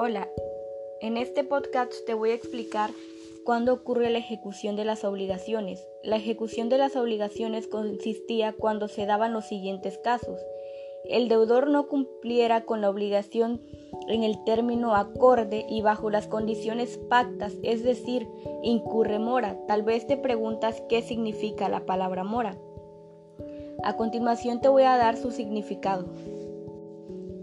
Hola, en este podcast te voy a explicar cuándo ocurre la ejecución de las obligaciones. La ejecución de las obligaciones consistía cuando se daban los siguientes casos. El deudor no cumpliera con la obligación en el término acorde y bajo las condiciones pactas, es decir, incurre mora. Tal vez te preguntas qué significa la palabra mora. A continuación te voy a dar su significado.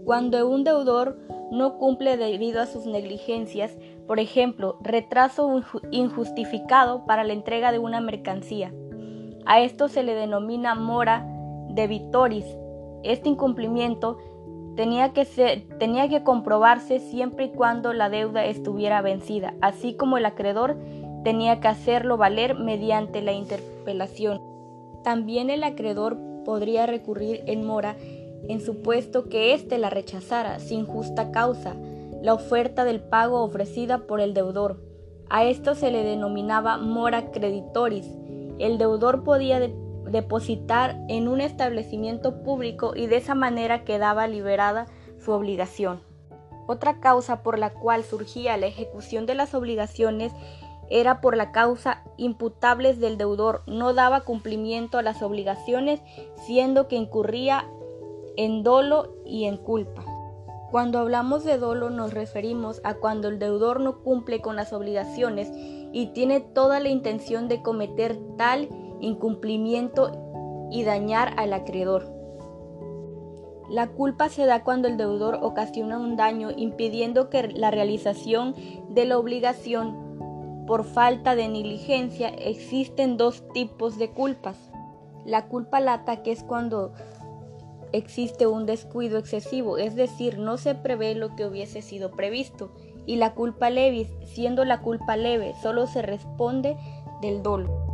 Cuando un deudor no cumple debido a sus negligencias, por ejemplo, retraso injustificado para la entrega de una mercancía. A esto se le denomina mora debitoris. Este incumplimiento tenía que, ser, tenía que comprobarse siempre y cuando la deuda estuviera vencida, así como el acreedor tenía que hacerlo valer mediante la interpelación. También el acreedor podría recurrir en mora en supuesto que éste la rechazara sin justa causa, la oferta del pago ofrecida por el deudor. A esto se le denominaba mora creditoris. El deudor podía depositar en un establecimiento público y de esa manera quedaba liberada su obligación. Otra causa por la cual surgía la ejecución de las obligaciones era por la causa imputables del deudor, no daba cumplimiento a las obligaciones, siendo que incurría en dolo y en culpa. Cuando hablamos de dolo nos referimos a cuando el deudor no cumple con las obligaciones y tiene toda la intención de cometer tal incumplimiento y dañar al acreedor. La culpa se da cuando el deudor ocasiona un daño impidiendo que la realización de la obligación por falta de negligencia. Existen dos tipos de culpas. La culpa lata, que es cuando existe un descuido excesivo, es decir, no se prevé lo que hubiese sido previsto, y la culpa levis, siendo la culpa leve, solo se responde del dolo.